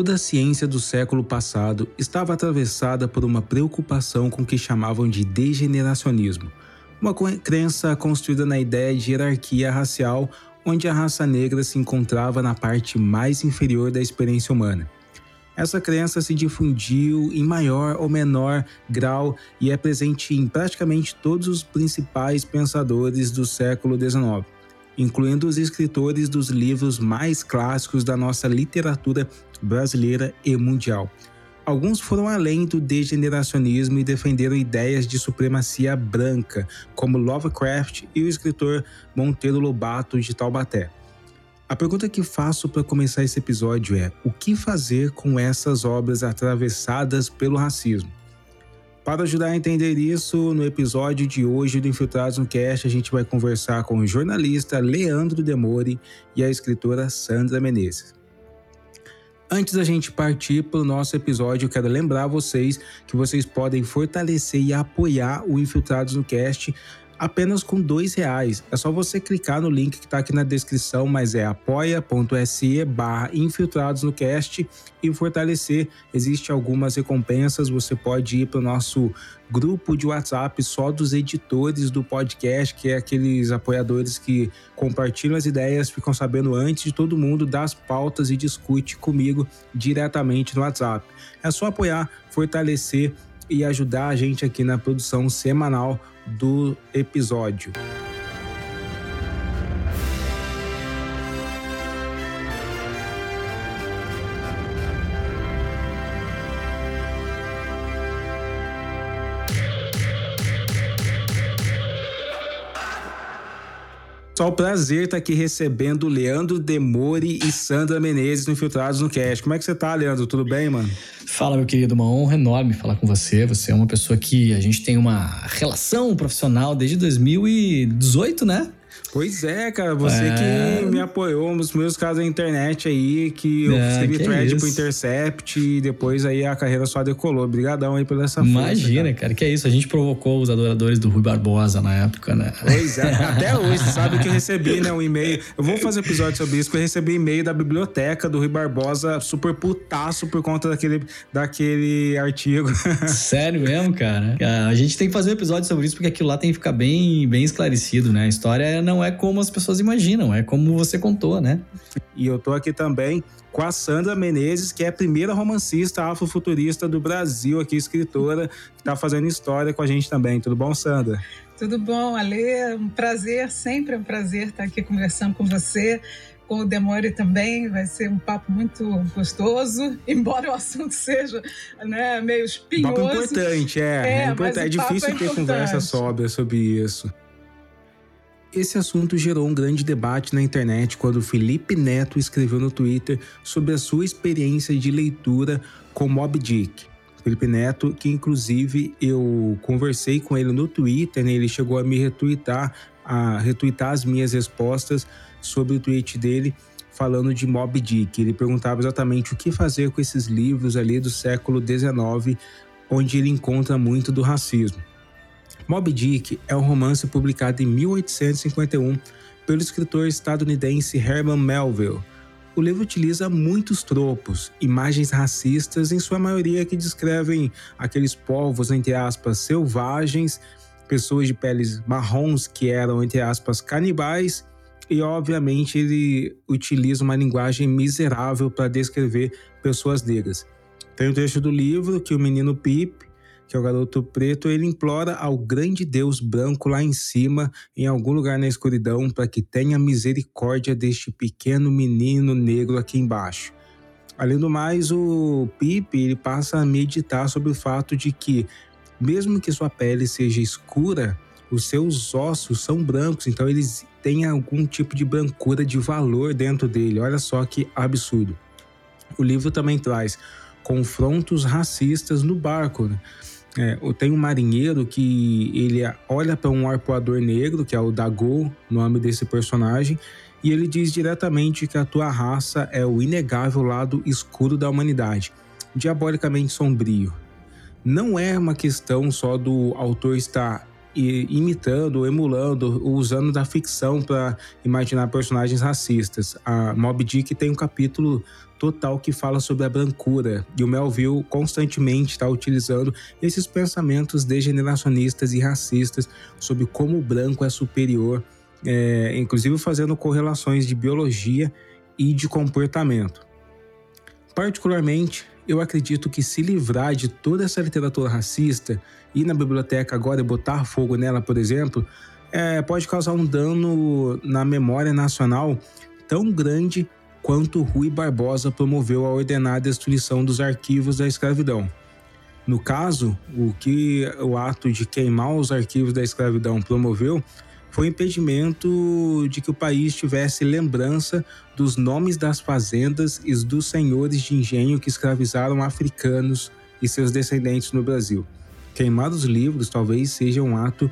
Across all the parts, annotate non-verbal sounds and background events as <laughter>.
Toda a ciência do século passado estava atravessada por uma preocupação com o que chamavam de degeneracionismo, uma crença construída na ideia de hierarquia racial, onde a raça negra se encontrava na parte mais inferior da experiência humana. Essa crença se difundiu em maior ou menor grau e é presente em praticamente todos os principais pensadores do século XIX incluindo os escritores dos livros mais clássicos da nossa literatura brasileira e mundial. Alguns foram além do degeneracionismo e defenderam ideias de supremacia branca, como Lovecraft e o escritor Monteiro Lobato de Taubaté. A pergunta que faço para começar esse episódio é: o que fazer com essas obras atravessadas pelo racismo? Para ajudar a entender isso, no episódio de hoje do Infiltrados no Cast, a gente vai conversar com o jornalista Leandro Demore e a escritora Sandra Menezes. Antes da gente partir para o nosso episódio, quero lembrar vocês que vocês podem fortalecer e apoiar o Infiltrados no Cast apenas com dois reais. É só você clicar no link que está aqui na descrição, mas é apoia.se barra infiltrados no cast e fortalecer. Existem algumas recompensas, você pode ir para o nosso grupo de WhatsApp só dos editores do podcast, que é aqueles apoiadores que compartilham as ideias, ficam sabendo antes de todo mundo das pautas e discute comigo diretamente no WhatsApp. É só apoiar, fortalecer e ajudar a gente aqui na produção semanal do episódio. O prazer estar aqui recebendo Leandro Demore e Sandra Menezes no Infiltrados no Cast. Como é que você tá, Leandro? Tudo bem, mano? Fala, meu querido, uma honra enorme falar com você. Você é uma pessoa que a gente tem uma relação profissional desde 2018, né? Pois é, cara, você é... que me apoiou nos meus casos na internet aí, que eu é, escrevi thread pro Intercept e depois aí a carreira só decolou. Obrigadão aí pela essa Imagina, cara. cara. que é isso. A gente provocou os adoradores do Rui Barbosa na época, né? Pois é, até <laughs> hoje, sabe que eu recebi, né, um e-mail. Eu vou fazer episódio sobre isso, porque eu recebi e-mail da biblioteca do Rui Barbosa super putaço por conta daquele, daquele artigo. <laughs> Sério mesmo, cara? A gente tem que fazer um episódio sobre isso, porque aquilo lá tem que ficar bem, bem esclarecido, né? A história não é como as pessoas imaginam, é como você contou, né? E eu tô aqui também com a Sandra Menezes, que é a primeira romancista afrofuturista do Brasil, aqui escritora, que tá fazendo história com a gente também. Tudo bom, Sandra? Tudo bom, Ale? Um prazer, sempre é um prazer estar aqui conversando com você com o Demore também, vai ser um papo muito gostoso, <laughs> embora o assunto seja né, meio espinhoso. Papo importante, é. É, é, importante. é difícil é ter conversa sóbria sobre isso. Esse assunto gerou um grande debate na internet quando Felipe Neto escreveu no Twitter sobre a sua experiência de leitura com Mob Dick. Felipe Neto, que inclusive eu conversei com ele no Twitter, né? ele chegou a me retweetar, a retweetar as minhas respostas sobre o tweet dele falando de Mob Dick. Ele perguntava exatamente o que fazer com esses livros ali do século XIX, onde ele encontra muito do racismo. Moby Dick é um romance publicado em 1851 pelo escritor estadunidense Herman Melville. O livro utiliza muitos tropos, imagens racistas, em sua maioria que descrevem aqueles povos, entre aspas, selvagens, pessoas de peles marrons que eram, entre aspas, canibais, e obviamente ele utiliza uma linguagem miserável para descrever pessoas negras. Tem um trecho do livro que o menino Pip que é o garoto preto, ele implora ao grande Deus branco lá em cima, em algum lugar na escuridão, para que tenha misericórdia deste pequeno menino negro aqui embaixo. Além do mais, o Pipe ele passa a meditar sobre o fato de que, mesmo que sua pele seja escura, os seus ossos são brancos, então eles têm algum tipo de brancura de valor dentro dele. Olha só que absurdo. O livro também traz confrontos racistas no barco. Né? É, tem um marinheiro que ele olha para um arpoador negro, que é o Dago, nome desse personagem, e ele diz diretamente que a tua raça é o inegável lado escuro da humanidade, diabolicamente sombrio. Não é uma questão só do autor estar imitando, emulando, usando da ficção para imaginar personagens racistas. A Mob Dick tem um capítulo total que fala sobre a brancura e o Melville constantemente está utilizando esses pensamentos degeneracionistas e racistas sobre como o branco é superior, é, inclusive fazendo correlações de biologia e de comportamento. Particularmente, eu acredito que se livrar de toda essa literatura racista, ir na biblioteca agora e botar fogo nela, por exemplo, é, pode causar um dano na memória nacional tão grande quanto Rui Barbosa promoveu a ordenada destruição dos arquivos da escravidão. No caso, o que o ato de queimar os arquivos da escravidão promoveu foi o impedimento de que o país tivesse lembrança dos nomes das fazendas e dos senhores de engenho que escravizaram africanos e seus descendentes no Brasil. Queimar os livros talvez seja um ato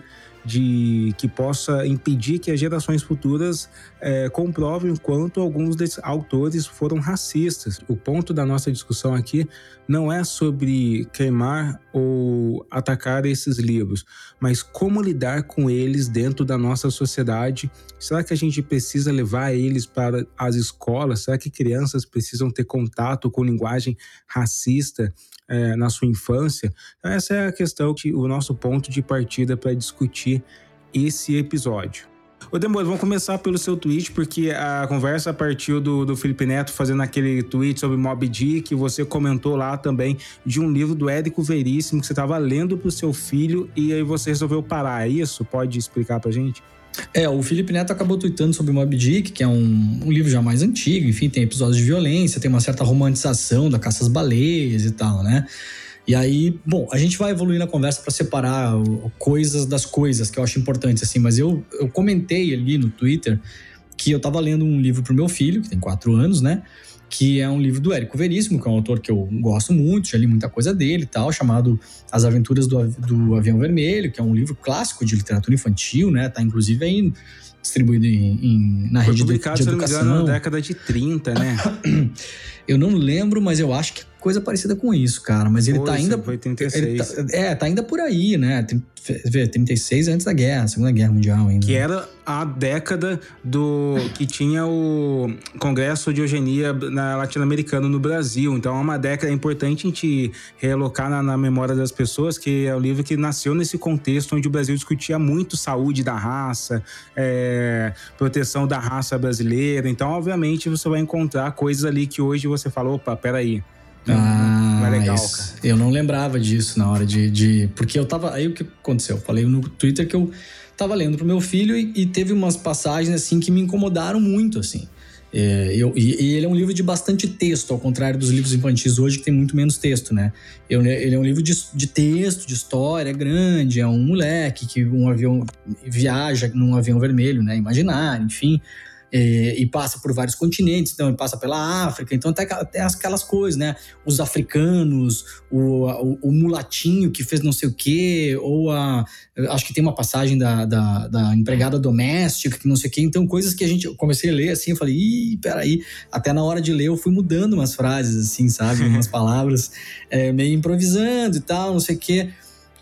de que possa impedir que as gerações futuras é, comprovem o quanto alguns desses autores foram racistas. O ponto da nossa discussão aqui não é sobre queimar ou atacar esses livros, mas como lidar com eles dentro da nossa sociedade. Será que a gente precisa levar eles para as escolas? Será que crianças precisam ter contato com linguagem racista? é, na sua infância. Então, essa é a questão, que, o nosso ponto de partida para discutir esse episódio. Ô Demônio, vamos começar pelo seu tweet, porque a conversa partiu do, do Felipe Neto fazendo aquele tweet sobre Mob Dick, você comentou lá também de um livro do Érico Veríssimo que você estava lendo para o seu filho e aí você resolveu parar. É isso? Pode explicar para gente? É, o Felipe Neto acabou tweetando sobre Mob Dick, que é um, um, livro já mais antigo, enfim, tem episódios de violência, tem uma certa romantização da caça às baleias e tal, né? E aí, bom, a gente vai evoluir na conversa para separar coisas das coisas que eu acho importantes, assim, mas eu, eu comentei ali no Twitter que eu tava lendo um livro pro meu filho, que tem quatro anos, né? que é um livro do Érico Veríssimo, que é um autor que eu gosto muito, já li muita coisa dele e tal, chamado As Aventuras do, do Avião Vermelho, que é um livro clássico de literatura infantil, né? Tá inclusive aí distribuído em, em na Foi rede publicado, de, de educação. Se não me engano, na década de 30, né? eu não lembro, mas eu acho que coisa parecida com isso, cara. Mas ele tá ainda. Foi 36. Tá, é, tá ainda por aí, né? Vê, 36 antes da guerra, Segunda Guerra Mundial ainda. Que era a década do. que tinha o Congresso de Eugenia na latino-americano no Brasil. Então é uma década importante a gente realocar na, na, memória das pessoas, que é o livro que nasceu nesse contexto onde o Brasil discutia muito saúde da raça, é, proteção da raça brasileira. Então, obviamente, você vai encontrar coisas ali que hoje você falou, opa, peraí. Ah, é legal, cara. Eu não lembrava disso na hora de, de. Porque eu tava. Aí o que aconteceu? Eu falei no Twitter que eu tava lendo pro meu filho e, e teve umas passagens assim que me incomodaram muito, assim. É, eu, e, e, ele é um livro de bastante texto, ao contrário dos livros infantis hoje, que tem muito menos texto, né? Eu, ele é um livro de, de texto, de história grande, é um moleque que um avião viaja num avião vermelho, né? Imaginário, enfim é, e passa por vários continentes, então ele passa pela África, então até, até aquelas coisas, né? Os africanos, o, o, o, mulatinho que fez não sei o quê, ou a. Acho que tem uma passagem da, da, da, empregada doméstica, que não sei o quê, então coisas que a gente. Eu comecei a ler assim, eu falei, ih, peraí. Até na hora de ler eu fui mudando umas frases, assim, sabe? Umas <laughs> palavras, é, meio improvisando e tal, não sei o quê.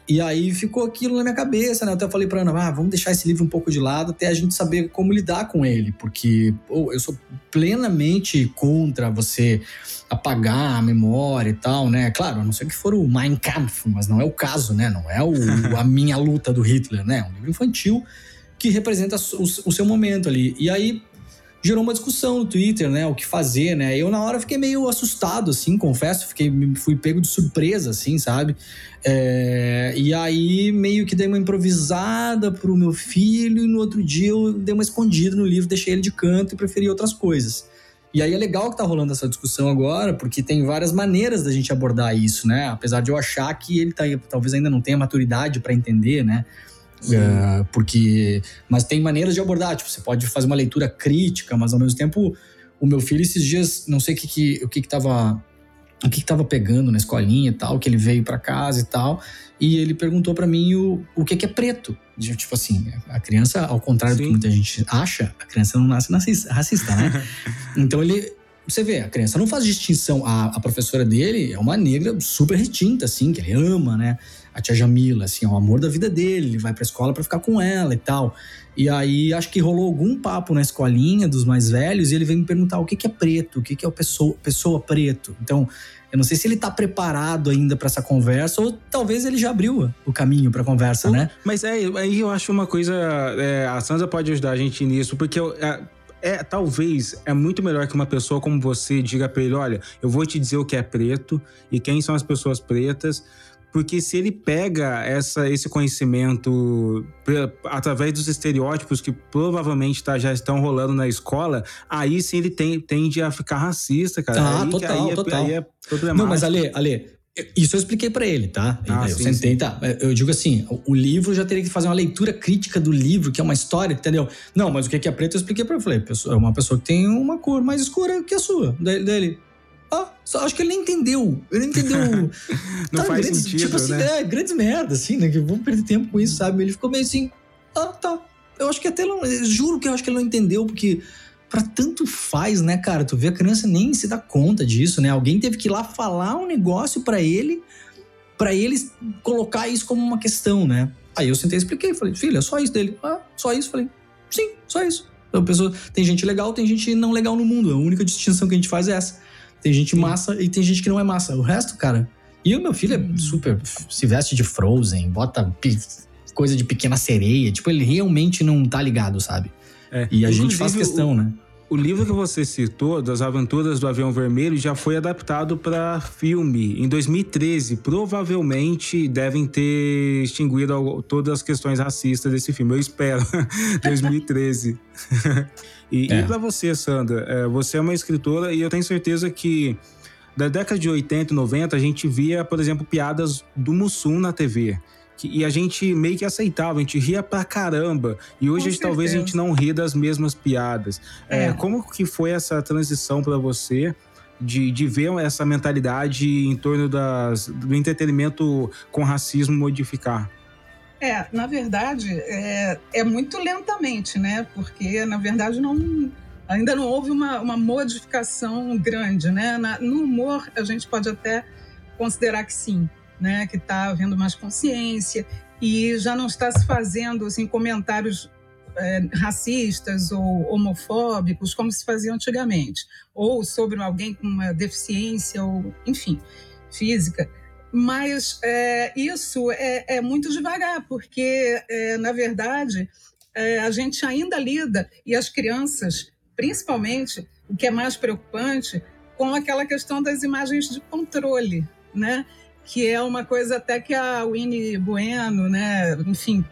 E aí ficou aquilo na minha cabeça, né? Eu até falei pra Ana, ah, vamos deixar esse livro um pouco de lado até a gente saber como lidar com ele, porque pô, eu sou plenamente contra você apagar a memória e tal, né? Claro, a não ser que for o Mein Kampf, mas não é o caso, né? Não é o, a <laughs> minha luta do Hitler, né? É um livro infantil que representa o, o seu momento ali. E aí gerou uma discussão no Twitter, né? O que fazer, né? Eu, na hora, fiquei meio assustado, assim, confesso. Fiquei, fui pego de surpresa, assim, sabe? É, e aí, meio que dei uma improvisada pro meu filho. E no outro dia, eu dei uma escondida no livro, deixei ele de canto e preferi outras coisas. E aí é legal que tá rolando essa discussão agora, porque tem várias maneiras da gente abordar isso, né? Apesar de eu achar que ele tá, talvez ainda não tenha maturidade para entender, né? É, porque. Mas tem maneiras de abordar. Tipo, você pode fazer uma leitura crítica, mas ao mesmo tempo, o meu filho, esses dias, não sei o que, que, o que, que tava. O que, que tava pegando na escolinha e tal, que ele veio para casa e tal, e ele perguntou para mim o, o que, que é preto. Tipo assim, a criança, ao contrário Sim. do que muita gente acha, a criança não nasce racista, né? <laughs> então ele você vê, a criança não faz distinção. A, a professora dele é uma negra super retinta, assim, que ele ama, né? A tia Jamila, assim, é o amor da vida dele. Ele vai pra escola para ficar com ela e tal. E aí, acho que rolou algum papo na escolinha dos mais velhos e ele veio me perguntar o que, que é preto, o que, que é o pessoa, pessoa preto. Então, eu não sei se ele tá preparado ainda para essa conversa ou talvez ele já abriu o caminho pra conversa, né? Mas é, aí eu acho uma coisa. É, a Sansa pode ajudar a gente nisso, porque eu, é, é, talvez é muito melhor que uma pessoa como você diga para ele, olha, eu vou te dizer o que é preto e quem são as pessoas pretas, porque se ele pega essa, esse conhecimento através dos estereótipos que provavelmente tá, já estão rolando na escola, aí sim ele tem, tende a ficar racista, cara. Ah, aí, total, aí é, total. Aí é Não, mas Ale, Ale, isso eu expliquei para ele, tá? Ah, eu sim, sentei, sim. tá? Eu digo assim, o livro já teria que fazer uma leitura crítica do livro, que é uma história, entendeu? Não, mas o que é preto eu expliquei para ele. Falei, é uma pessoa que tem uma cor mais escura que a sua. Dele, ah, só, acho que ele nem entendeu. Ele <laughs> não entendeu. não tá, faz grandes, sentido, tipo assim, né? É, grandes merdas, assim, né? Que vamos perder tempo com isso, sabe? Ele ficou meio assim, ah, tá. Eu acho que até não. Juro que eu acho que ele não entendeu, porque para tanto faz, né, cara? Tu vê a criança nem se dá conta disso, né? Alguém teve que ir lá falar um negócio para ele para eles colocar isso como uma questão, né? Aí eu sentei e expliquei, falei, filha, é só isso dele. Ah, só isso? Falei, sim, só isso. Então, pessoa, tem gente legal, tem gente não legal no mundo. A única distinção que a gente faz é essa. Tem gente sim. massa e tem gente que não é massa. O resto, cara. E o meu filho é uhum. super. se veste de Frozen, bota coisa de pequena sereia. Tipo, ele realmente não tá ligado, sabe? É. E a gente faz questão, o, né? O livro que você citou, das Aventuras do Avião Vermelho, já foi adaptado para filme em 2013. Provavelmente devem ter extinguido todas as questões racistas desse filme. Eu espero. <laughs> 2013. <laughs> e é. e para você, Sandra, é, você é uma escritora e eu tenho certeza que da década de 80 e 90 a gente via, por exemplo, piadas do Mussum na TV. Que, e a gente meio que aceitava, a gente ria pra caramba. E hoje gente, talvez a gente não ri das mesmas piadas. É. É, como que foi essa transição para você? De, de ver essa mentalidade em torno das, do entretenimento com racismo modificar? É, na verdade, é, é muito lentamente, né? Porque, na verdade, não, ainda não houve uma, uma modificação grande, né? Na, no humor, a gente pode até considerar que sim né, que está havendo mais consciência e já não está se fazendo assim, comentários é, racistas ou homofóbicos como se fazia antigamente, ou sobre alguém com uma deficiência ou, enfim, física. Mas é, isso é, é, muito devagar, porque, é, na verdade, é, a gente ainda lida, e as crianças, principalmente, o que é mais preocupante, com aquela questão das imagens de controle, né? Que é uma coisa até que a Winnie Bueno, né, enfim,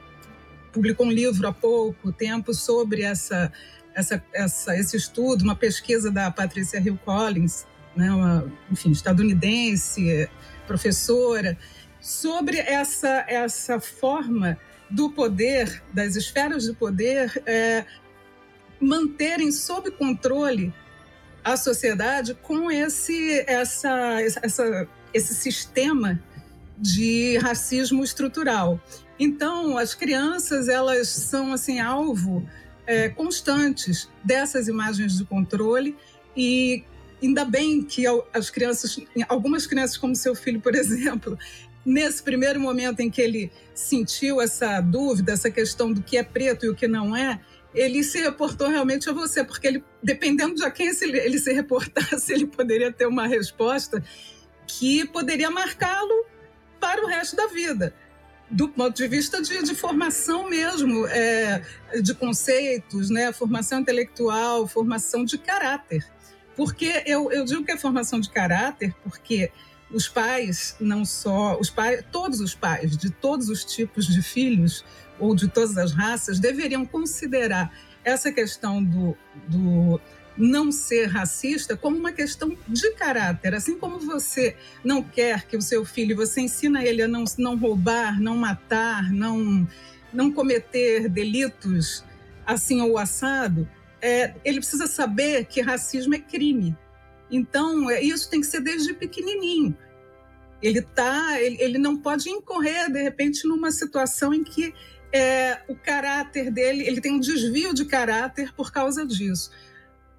publicou um livro há pouco tempo sobre essa, essa, essa, esse estudo, uma pesquisa da Patricia Hill Collins, né, uma, enfim, estadunidense, professora, sobre essa, essa forma do poder, das esferas de poder, é, manterem sob controle a sociedade com esse, essa, essa esse sistema de racismo estrutural. Então, as crianças elas são assim alvo é, constantes dessas imagens de controle e ainda bem que as crianças, algumas crianças como seu filho, por <laughs> exemplo, nesse primeiro momento em que ele sentiu essa dúvida, essa questão do que é preto e o que não é, ele se reportou realmente a você, porque ele, dependendo de a quem ele se reportasse, <laughs> ele poderia ter uma resposta que poderia marcá-lo para o resto da vida. Do ponto de vista de, de formação mesmo, é, de conceitos, né? formação intelectual, formação de caráter. Porque eu, eu digo que é formação de caráter porque os pais, não só os pais, todos os pais de todos os tipos de filhos ou de todas as raças deveriam considerar essa questão do, do não ser racista como uma questão de caráter. Assim como você não quer que o seu filho, você ensina ele a não, não roubar, não matar, não, não cometer delitos assim ou assado, é, ele precisa saber que racismo é crime. Então, é, isso tem que ser desde pequenininho. Ele, tá, ele, ele não pode incorrer, de repente, numa situação em que é, o caráter dele, ele tem um desvio de caráter por causa disso.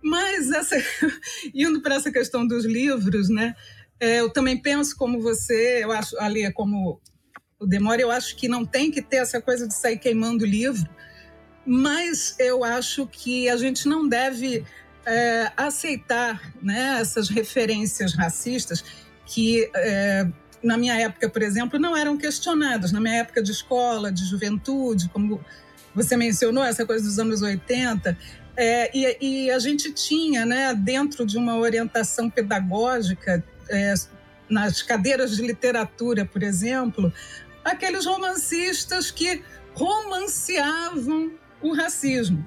Mas essa, <laughs> indo para essa questão dos livros, né? É, eu também penso como você, eu acho, ali é como o Demora, eu acho que não tem que ter essa coisa de sair queimando o livro, mas eu acho que a gente não deve é, aceitar né, essas referências racistas que, é, na minha época, por exemplo, não eram questionadas. Na minha época de escola, de juventude, como você mencionou, essa coisa dos anos 80, é, e, e, a gente tinha, né, dentro de uma orientação pedagógica, é, nas cadeiras de literatura, por exemplo, aqueles romancistas que romanceavam o racismo.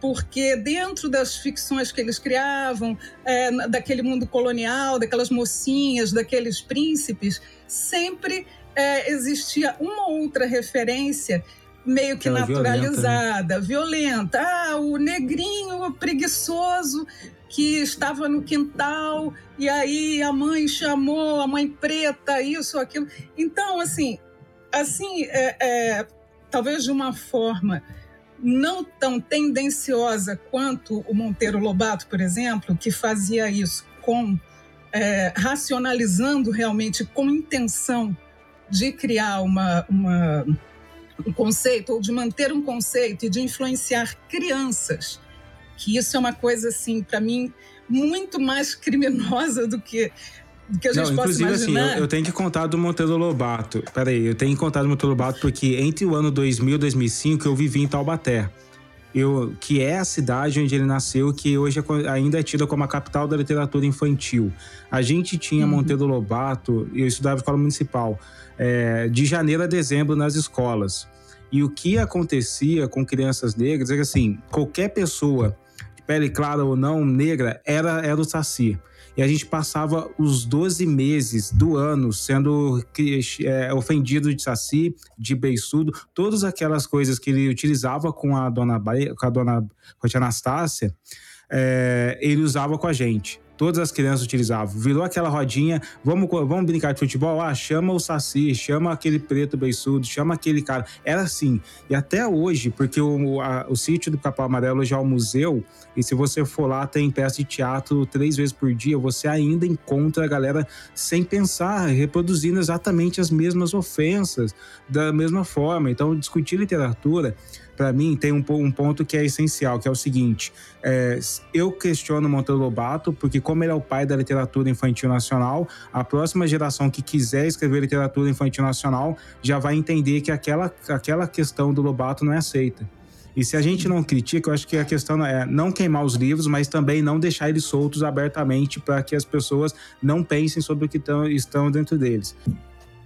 Porque dentro das ficções que eles criavam, é, daquele mundo colonial, daquelas mocinhas, daqueles príncipes, sempre é, existia uma outra referência meio que naturalizada, violenta, né? violenta. Ah, o negrinho preguiçoso que estava no quintal e aí a mãe chamou a mãe preta, isso, aquilo. Então, assim, assim, é, é, talvez de uma forma não tão tendenciosa quanto o Monteiro Lobato, por exemplo, que fazia isso com é, racionalizando realmente com intenção de criar uma, uma um conceito ou de manter um conceito e de influenciar crianças, que isso é uma coisa assim para mim muito mais criminosa do que do que a gente Não, inclusive, assim, eu, eu, tenho que contar do Monteiro Lobato. Peraí, eu tenho que contar do Monteiro Lobato porque entre o ano 2000 e 2005 eu vivi em Taubaté. Eu, que é a cidade onde ele nasceu, que hoje é, ainda é tida como a capital da literatura infantil. A gente tinha uhum. Monteiro Lobato, eu estudava escola municipal é, de janeiro a dezembro nas escolas. E o que acontecia com crianças negras é que, assim, qualquer pessoa, de pele clara ou não, negra, era, era o Saci. E a gente passava os 12 meses do ano sendo é, ofendido de saci, de beiçudo, todas aquelas coisas que ele utilizava com a dona, com a dona com a Anastácia, é, ele usava com a gente. Todas as crianças utilizavam. Virou aquela rodinha, vamos, vamos brincar de futebol? Ah, chama o Saci, chama aquele preto beiçudo, chama aquele cara. Era assim. E até hoje, porque o, a, o sítio do Capão Amarelo já é um museu, e se você for lá, tem peça de teatro três vezes por dia, você ainda encontra a galera sem pensar, reproduzindo exatamente as mesmas ofensas, da mesma forma. Então, discutir literatura para mim, tem um, um, ponto que é essencial, que é o seguinte: é, eu questiono Monteiro Lobato, porque, como ele é o pai da literatura infantil nacional, a próxima geração que quiser escrever literatura infantil nacional já vai entender que aquela, aquela questão do Lobato não é aceita. E se a gente não critica, eu acho que a questão é não queimar os livros, mas também não deixar eles soltos abertamente para que as pessoas não pensem sobre o que tão, estão dentro deles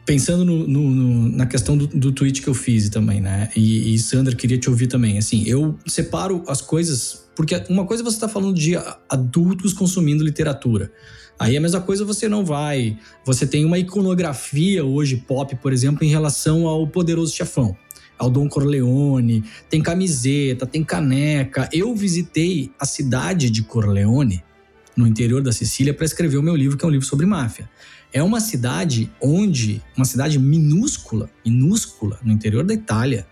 pensando no, no, no, na questão do, do tweet que eu fiz também, né? E, e Sandra, queria te ouvir também. Assim, eu separo as coisas. Porque uma coisa você está falando de adultos consumindo literatura. Aí a mesma coisa você não vai. Você tem uma iconografia hoje pop, por exemplo, em relação ao poderoso chefão, ao Dom Corleone. Tem camiseta, tem caneca. Eu visitei a cidade de Corleone, no interior da Sicília, para escrever o meu livro, que é um livro sobre máfia. É uma cidade onde, uma cidade minúscula, minúscula, no interior da Itália,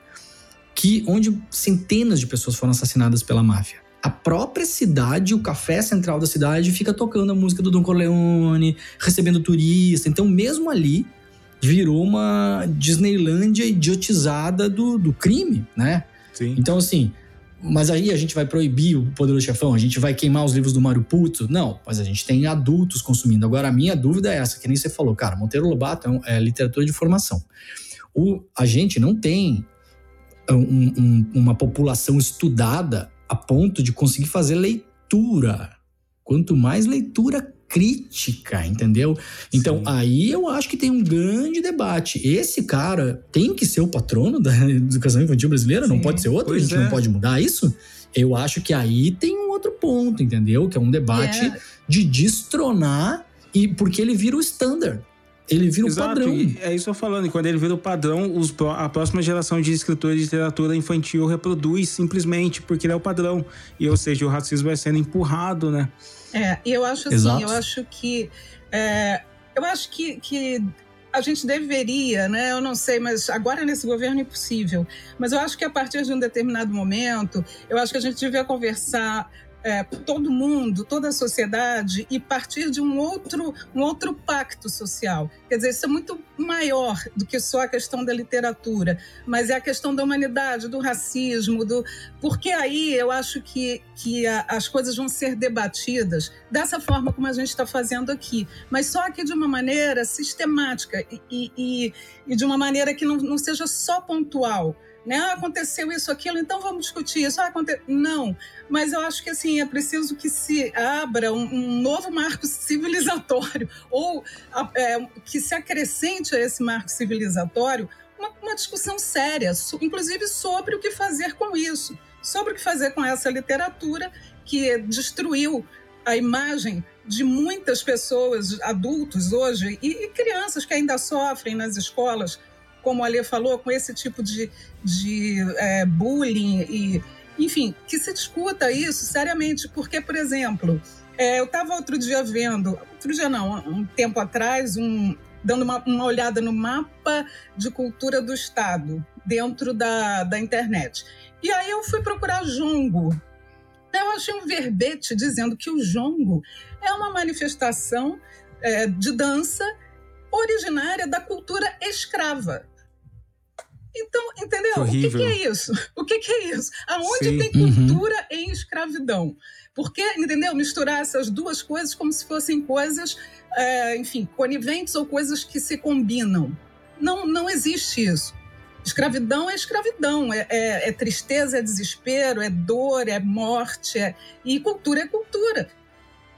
que onde centenas de pessoas foram assassinadas pela máfia. A própria cidade, o café central da cidade, fica tocando a música do Don Corleone, recebendo turista. Então, mesmo ali, virou uma Disneylândia idiotizada do, do crime, né? Sim. Então, assim, mas aí a gente vai proibir o Poderoso Chefão? A gente vai queimar os livros do Mário Puto? Não, mas a gente tem adultos consumindo. Agora, a minha dúvida é essa, que nem você falou, cara, Monteiro Lobato é, é literatura de formação. O, a gente não tem um, um, uma população estudada a ponto de conseguir fazer leitura. Quanto mais leitura crítica, entendeu? Então, Sim. aí eu acho que tem um grande debate. Esse cara tem que ser o patrono da <laughs> educação infantil brasileira? Sim. Não pode ser outro? Pois a gente é. não pode mudar isso? Eu acho que aí tem um outro ponto, entendeu? Que é um debate é. de destronar e porque ele vira o standard. Ele vira Exato, o padrão. E é isso que eu falando. E quando ele vira o padrão, os, a próxima geração de escritores de literatura infantil reproduz simplesmente porque ele é o padrão. E, ou seja, o racismo vai sendo empurrado, né? É, e eu acho assim, Exato. eu acho que. É, eu acho que, que a gente deveria, né? Eu não sei, mas agora nesse governo é impossível. Mas eu acho que a partir de um determinado momento, eu acho que a gente devia conversar é, todo mundo, toda a sociedade e partir de um outro, um outro pacto social. Quer dizer, isso é muito maior do que só a questão da literatura, mas é a questão da humanidade, do racismo, do porque aí eu acho que, que a, as coisas vão ser debatidas dessa forma como a gente está fazendo aqui, mas só que de uma maneira sistemática e, e, e de uma maneira que não, não seja só pontual né? Ah, aconteceu isso, aquilo, então vamos discutir isso. Ah, aconte... Não, mas eu acho que assim é preciso que se abra um, um novo marco civilizatório <laughs> ou é, que se acrescente a esse marco civilizatório uma, uma discussão séria, inclusive sobre o que fazer com isso, sobre o que fazer com essa literatura que destruiu a imagem de muitas pessoas, adultos hoje, e, e crianças que ainda sofrem nas escolas como a Alê falou, com esse tipo de, de é, bullying e, enfim, que se discuta isso seriamente, porque, por exemplo, é, eu estava outro dia vendo, outro dia não, um tempo atrás, um, dando uma, uma, olhada no mapa de cultura do Estado dentro da, da internet. E aí eu fui procurar jongo. Eu achei um verbete dizendo que o jongo é uma manifestação é, de dança originária da cultura escrava. Então, entendeu? O que, que, é isso? <laughs> O que, que é isso? Aonde Sim. tem cultura uhum. em escravidão? Porque, entendeu? Misturar essas duas coisas como se fossem coisas, é, enfim, coniventes ou coisas que se combinam. Não, não existe isso. Escravidão é escravidão, é, é, é tristeza, é desespero, é dor, é morte, é... e cultura é cultura.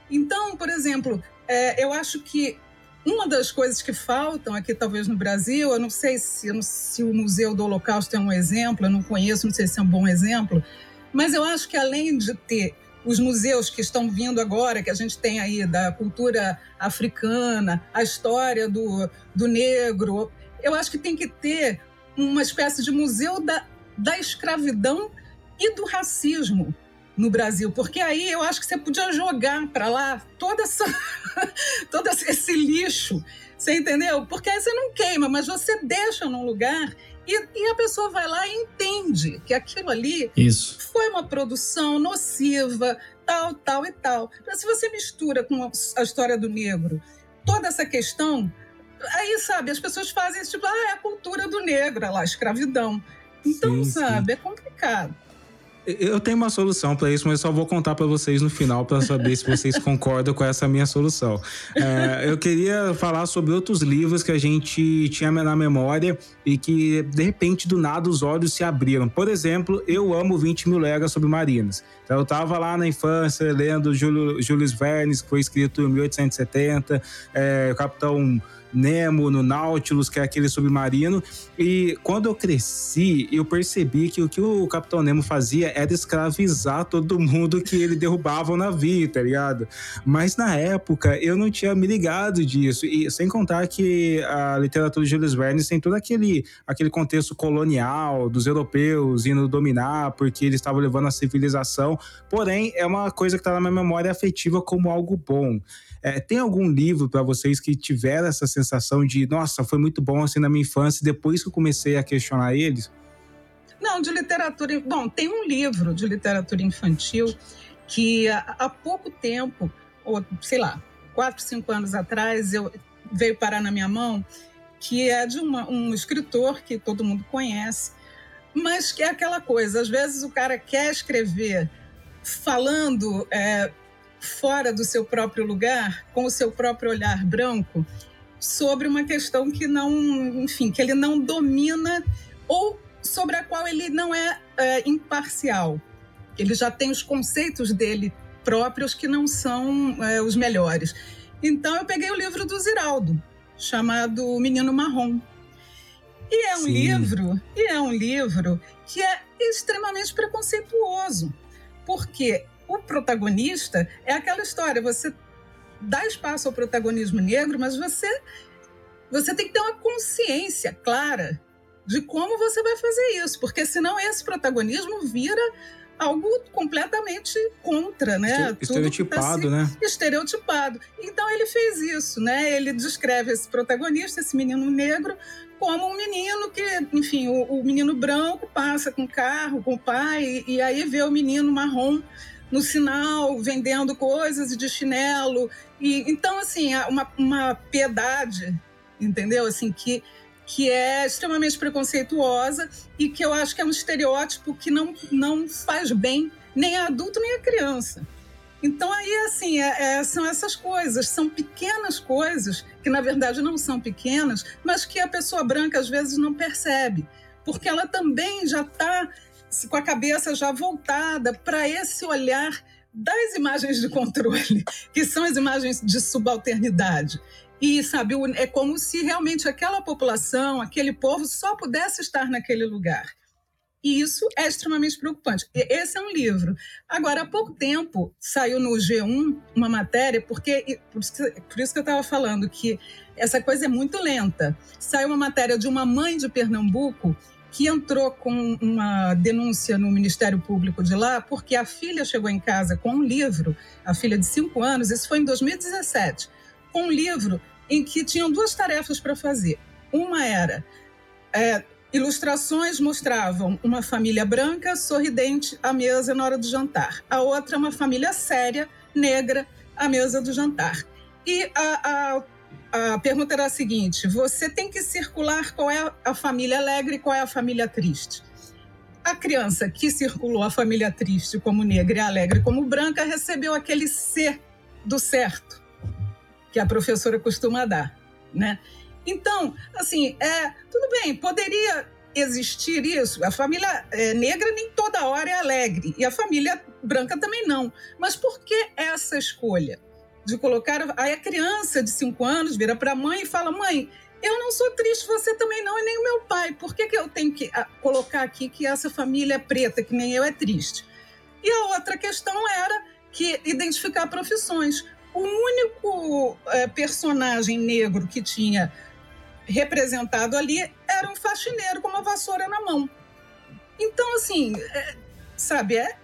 Então, por exemplo, é, eu acho que uma das coisas que faltam aqui, talvez no Brasil, eu não sei se, se o Museu do Holocausto é um exemplo, eu não conheço, não sei se é um bom exemplo, mas eu acho que além de ter os museus que estão vindo agora, que a gente tem aí da cultura africana, a história do, do negro, eu acho que tem que ter uma espécie de museu da, da escravidão e do racismo no Brasil, porque aí eu acho que você podia jogar para lá toda essa, <laughs> todo esse lixo, você entendeu? Porque aí você não queima, mas você deixa num lugar e, e, a pessoa vai lá e entende que aquilo ali Isso. foi uma produção nociva, tal, tal e tal. Mas se você mistura com a história do negro toda essa questão, aí, sabe, as pessoas fazem esse tipo, ah, é a cultura do negro, é lá, escravidão. Então, sim, sabe, sim. é complicado. Eu tenho uma solução para isso, mas só vou contar para vocês no final para saber se vocês <laughs> concordam com essa minha solução. É, eu queria falar sobre outros livros que a gente tinha na memória e que, de repente, do nada, os olhos se abriram. Por exemplo, eu amo 20 mil léguas submarinas. Então, eu estava lá na infância lendo Júlio, Jules Verne, que foi escrito em 1870, é, Capitão Nemo, no Nautilus, que é aquele submarino. E quando eu cresci, eu percebi que o que o Capitão Nemo fazia era escravizar todo mundo que ele derrubava o navio, tá ligado? Mas na época eu não tinha me ligado disso. E sem contar que a literatura de Jules Verne tem todo aquele, aquele contexto colonial dos europeus indo dominar porque eles estavam levando a civilização. Porém, é uma coisa que está na minha memória afetiva como algo bom. É, tem algum livro para vocês que tiveram essa sensação de, nossa, foi muito bom assim na minha infância, depois que eu comecei a questionar eles? Não, de literatura. Bom, tem um livro de literatura infantil que há pouco tempo, ou sei lá, quatro, cinco anos atrás, eu veio parar na minha mão, que é de uma, um escritor que todo mundo conhece, mas que é aquela coisa, às vezes o cara quer escrever falando é, fora do seu próprio lugar, com o seu próprio olhar branco, sobre uma questão que não, enfim, que ele não domina ou sobre a qual ele não é, é imparcial. Ele já tem os conceitos dele próprios que não são é, os melhores. Então eu peguei o livro do Ziraldo, chamado O Menino Marrom. E é um Sim. livro, e é um livro que é extremamente preconceituoso, porque o protagonista é aquela história, você dá espaço ao protagonismo negro, mas você você tem que ter uma consciência clara de como você vai fazer isso, porque senão esse protagonismo vira algo completamente contra, né? Estereotipado, tá né? Estereotipado. Então ele fez isso, né? Ele descreve esse protagonista, esse menino negro, como um menino que, enfim, o, o menino branco passa com carro, com o pai, e, e aí vê o menino marrom no sinal vendendo coisas de chinelo. E, então, assim, uma, uma piedade, entendeu? Assim, que, que é extremamente preconceituosa e que eu acho que é um estereótipo que não, não faz bem nem a adulto nem a criança. Então, aí, assim, é, é, são essas coisas, são pequenas coisas, que na verdade não são pequenas, mas que a pessoa branca às vezes não percebe, porque ela também já está com a cabeça já voltada para esse olhar das imagens de controle, <laughs> que são as imagens de subalternidade. E, sabe, é como se realmente aquela população, aquele povo só pudesse estar naquele lugar. E isso é extremamente preocupante. Esse é um livro. Agora, há pouco tempo saiu no G1 uma matéria, porque por isso que, eu estava falando que essa coisa é muito lenta. Saiu uma matéria de uma mãe de Pernambuco que entrou com uma denúncia no Ministério Público de lá, porque a filha chegou em casa com um livro, a filha de cinco anos, isso foi em 2017, com um livro em que tinham duas tarefas para fazer. Uma era é, ilustrações mostravam uma família branca sorridente à mesa na hora do jantar. A outra, uma família séria, negra, à mesa do jantar. E a, a a pergunta era a seguinte: você tem que circular qual é a família alegre e qual é a família triste. A criança que circulou a família triste como negra e alegre como branca recebeu aquele C do certo que a professora costuma dar, né? Então, assim, é tudo bem, poderia existir isso. A família é, negra nem toda hora é alegre e a família branca também não. Mas por que essa escolha? de colocar. Aí a criança de 5 anos vira para a mãe e fala: Mãe, eu não sou triste, você também não, e nem o meu pai. Por que, que eu tenho que ah, colocar aqui que essa família é preta, que nem eu, é triste? E a outra questão era que identificar profissões. O único é, personagem negro que tinha representado ali era um faxineiro com uma vassoura na mão. Então, assim, é, sabe, é,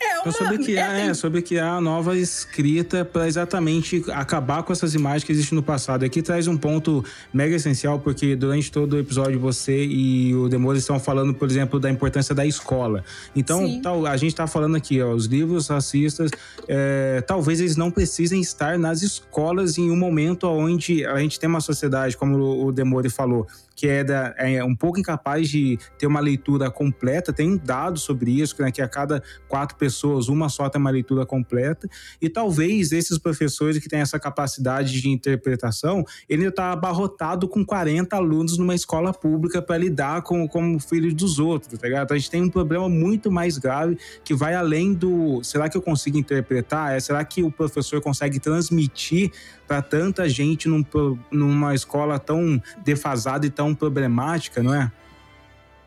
é uma, sobre que é, é, sobre que há nova escrita para exatamente acabar com essas imagens que existem no passado. Aqui traz um ponto mega essencial, porque durante todo o episódio você e o Demores estão falando, por exemplo, da importância da escola. Então, tal, a gente está falando aqui, ó, os livros racistas, é, talvez eles não precisem estar nas escolas em um momento onde a gente tem uma sociedade, como o Demore falou, que é, da, é um pouco incapaz de ter uma leitura completa. Tem um dado sobre isso, né, que a cada quatro pessoas, uma só tem uma leitura completa. E talvez esses professores que têm essa capacidade de interpretação, ele está abarrotado com 40 alunos numa escola pública para lidar com como filhos dos outros, tá ligado? Então a gente tem um problema muito mais grave que vai além do será que eu consigo interpretar? É, será que o professor consegue transmitir para tanta gente num, numa escola tão defasada e tão problemática, não é?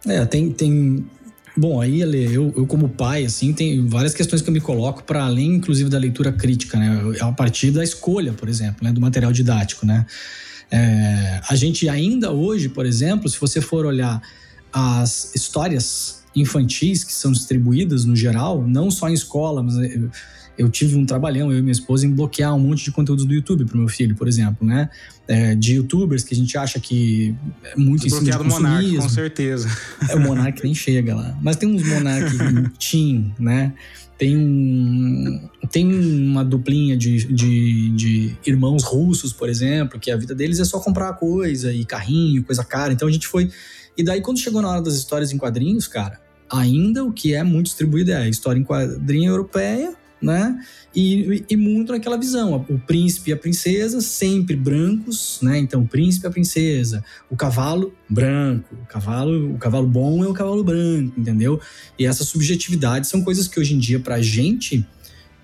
É, tem. tem... Bom, aí, Ale, eu, eu como pai, assim, tem várias questões que eu me coloco para além, inclusive, da leitura crítica, né? A partir da escolha, por exemplo, né? do material didático, né? É, a gente ainda hoje, por exemplo, se você for olhar as histórias infantis que são distribuídas no geral, não só em escola, mas eu tive um trabalhão, eu e minha esposa, em bloquear um monte de conteúdos do YouTube pro meu filho, por exemplo, né? É, de youtubers que a gente acha que é muito em cima de Monark, com certeza. É, o Monark nem chega lá. Mas tem uns Monark <laughs> Team, né? Tem um tem uma duplinha de, de, de, irmãos russos, por exemplo, que a vida deles é só comprar coisa e carrinho, coisa cara. Então a gente foi. E daí, quando chegou na hora das histórias em quadrinhos, cara, ainda o que é muito distribuído é a história em quadrinho europeia né? E, e, muito naquela visão, o príncipe e a princesa sempre brancos, né? Então, o príncipe e a princesa, o cavalo branco, o cavalo, o cavalo bom é o cavalo branco, entendeu? E essas subjetividades são coisas que hoje em dia pra gente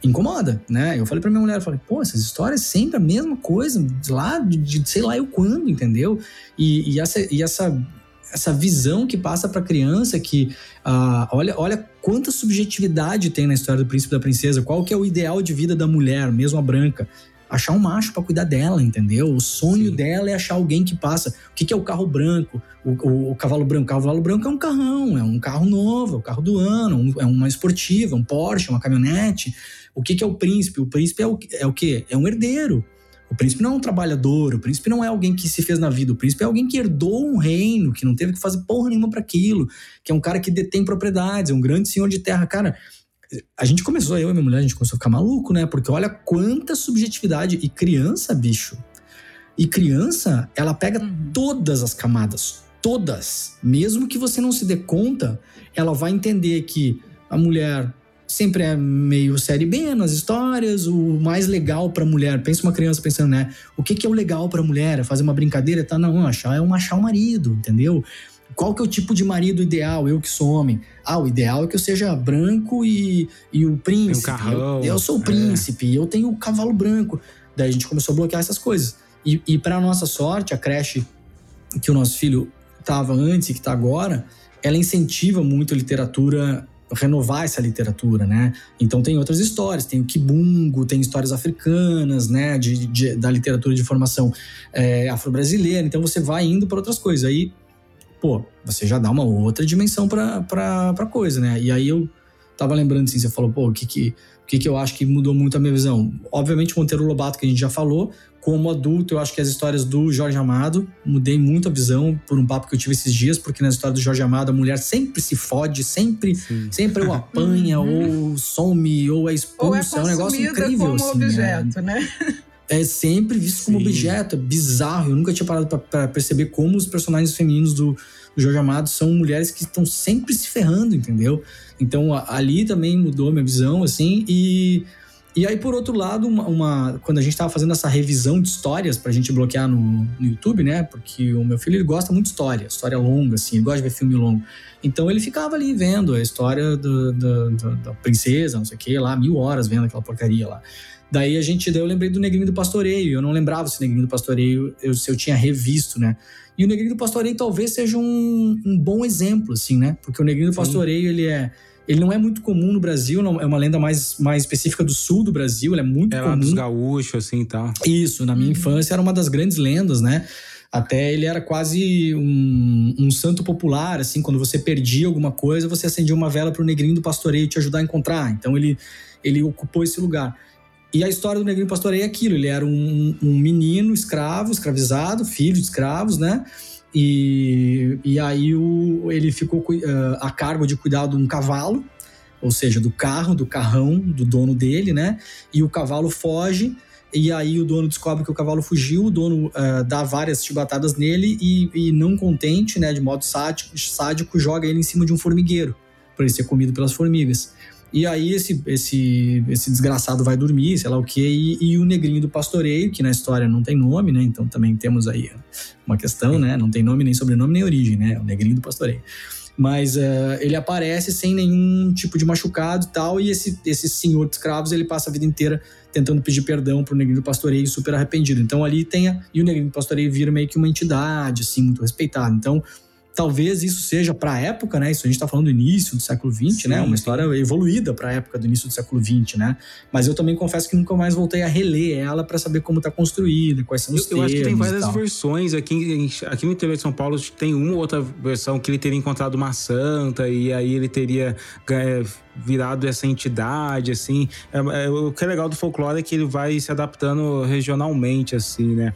incomoda, né? Eu falei pra minha mulher, eu falei, pô, essas histórias sempre a mesma coisa, lá de, de sei lá eu quando, entendeu? E, e, essa, e essa essa visão que passa para a criança que uh, olha, olha quanta subjetividade tem na história do príncipe e da princesa, qual que é o ideal de vida da mulher, mesmo a branca. Achar um macho para cuidar dela, entendeu? O sonho Sim. dela é achar alguém que passa. O que, que é o carro branco? O, o, o, cavalo branco? O cavalo branco é um carrão, é um carro novo, é o carro do ano, um, é uma esportiva, um Porsche, uma caminhonete. O que, que é o príncipe? O príncipe é o, é o quê? É um herdeiro. O príncipe não é um trabalhador, o príncipe não é alguém que se fez na vida, o príncipe é alguém que herdou um reino, que não teve que fazer porra nenhuma para aquilo, que é um cara que detém propriedades, é um grande senhor de terra. Cara, a gente começou, eu e minha mulher, a gente começou a ficar maluco, né? Porque olha quanta subjetividade. E criança, bicho. E criança, ela pega uhum. todas as camadas. Todas. Mesmo que você não se dê conta, ela vai entender que a mulher sempre é meio série B nas histórias, o mais legal pra mulher. Pensa uma criança pensando, né? O que, que é o legal pra mulher? É fazer uma brincadeira? Tá, não, achar é um achar o marido, entendeu? Qual que é o tipo de marido ideal? Eu que sou homem. Ah, o ideal é que eu seja branco e, e o príncipe. Um carrão, eu, eu sou o é. príncipe, é. eu tenho o cavalo branco. Daí a gente começou a bloquear essas coisas. E, e para nossa sorte, a creche que o nosso filho estava antes e que está agora, ela incentiva muito a literatura renovar essa literatura, né? Então tem outras histórias, tem o kibungo, tem histórias africanas, né? De, de da literatura de formação é, afro-brasileira. Então você vai indo para outras coisas. Aí, pô, você já dá uma outra dimensão para para coisa, né? E aí eu tava lembrando assim, você falou, pô, o que que, o que que eu acho que mudou muito a minha visão? Obviamente Monteiro Lobato que a gente já falou, como adulto, eu acho que as histórias do Jorge Amado mudei muito a visão por um papo que eu tive esses dias, porque na história do Jorge Amado a mulher sempre se fode, sempre, sempre ou <laughs> apanha, uhum. ou some, ou é expulsa. Ou é, é um negócio incrível. Como assim, objeto, é. né? É sempre visto como objeto, é bizarro. Eu nunca tinha parado para perceber como os personagens femininos do, do Jorge Amado são mulheres que estão sempre se ferrando, entendeu? Então ali também mudou minha visão, assim, e e aí, por outro lado, uma, uma quando a gente estava fazendo essa revisão de histórias para a gente bloquear no, no, YouTube, né? Porque o meu filho ele gosta muito de história, história longa, assim, ele gosta de ver filme longo. Então ele ficava ali vendo a história do, do, do, da princesa, não sei o que, lá, mil horas vendo aquela porcaria lá. Daí a gente, daí eu lembrei do Negrinho do Pastoreio. Eu não lembrava se o Negrinho do Pastoreio eu, se eu tinha revisto, né? E o Negrinho do Pastoreio talvez seja um, um bom exemplo, assim, né? Porque o Negrinho do Sim. Pastoreio ele é ele não é muito comum no Brasil, não, é uma lenda mais, mais específica do sul do Brasil, ele é muito era comum. dos gaúchos, assim, tá. Isso, na minha uhum. infância era uma das grandes lendas, né? Até ele era quase um, um, santo popular, assim, quando você perdia alguma coisa, você acendia uma vela para o negrinho do pastoreio te ajudar a encontrar. Então ele, ele ocupou esse lugar. E a história do negrinho pastoreio é aquilo: ele era um, um menino escravo, escravizado, filho de escravos, né? E, e aí o, ele ficou uh, a cargo de cuidar de um cavalo, ou seja, do carro, do carrão do dono dele, né? E o cavalo foge, e aí o dono descobre que o cavalo fugiu, o dono uh, dá várias chibatadas nele e, e, não contente, né, de modo sádico, sádico, joga ele em cima de um formigueiro para ele ser comido pelas formigas. E aí esse, esse, esse desgraçado vai dormir, sei lá o quê, e, e, o negrinho do pastoreio, que na história não tem nome, né? Então também temos aí uma questão, né? Não tem nome, nem sobrenome, nem origem, né? O negrinho do pastoreio. Mas uh, ele aparece sem nenhum tipo de machucado e tal, e esse, esse senhor de escravos, ele passa a vida inteira tentando pedir perdão pro negrinho do pastoreio, super arrependido. Então ali tem a, e o negrinho do pastoreio vira meio que uma entidade, assim, muito respeitado. Então talvez isso seja para a época, né? Isso a gente está falando do início do século XX, né? Uma história evoluída para a época do início do século XX, né? Mas eu também confesso que nunca mais voltei a reler ela para saber como está construída, quais são os eu, termos. Eu acho que tem várias versões aqui. Aqui no interior de São Paulo tem uma ou outra versão que ele teria encontrado uma santa e aí ele teria é, virado essa entidade, assim. É, é, o que é legal do folclore é que ele vai se adaptando regionalmente, assim, né?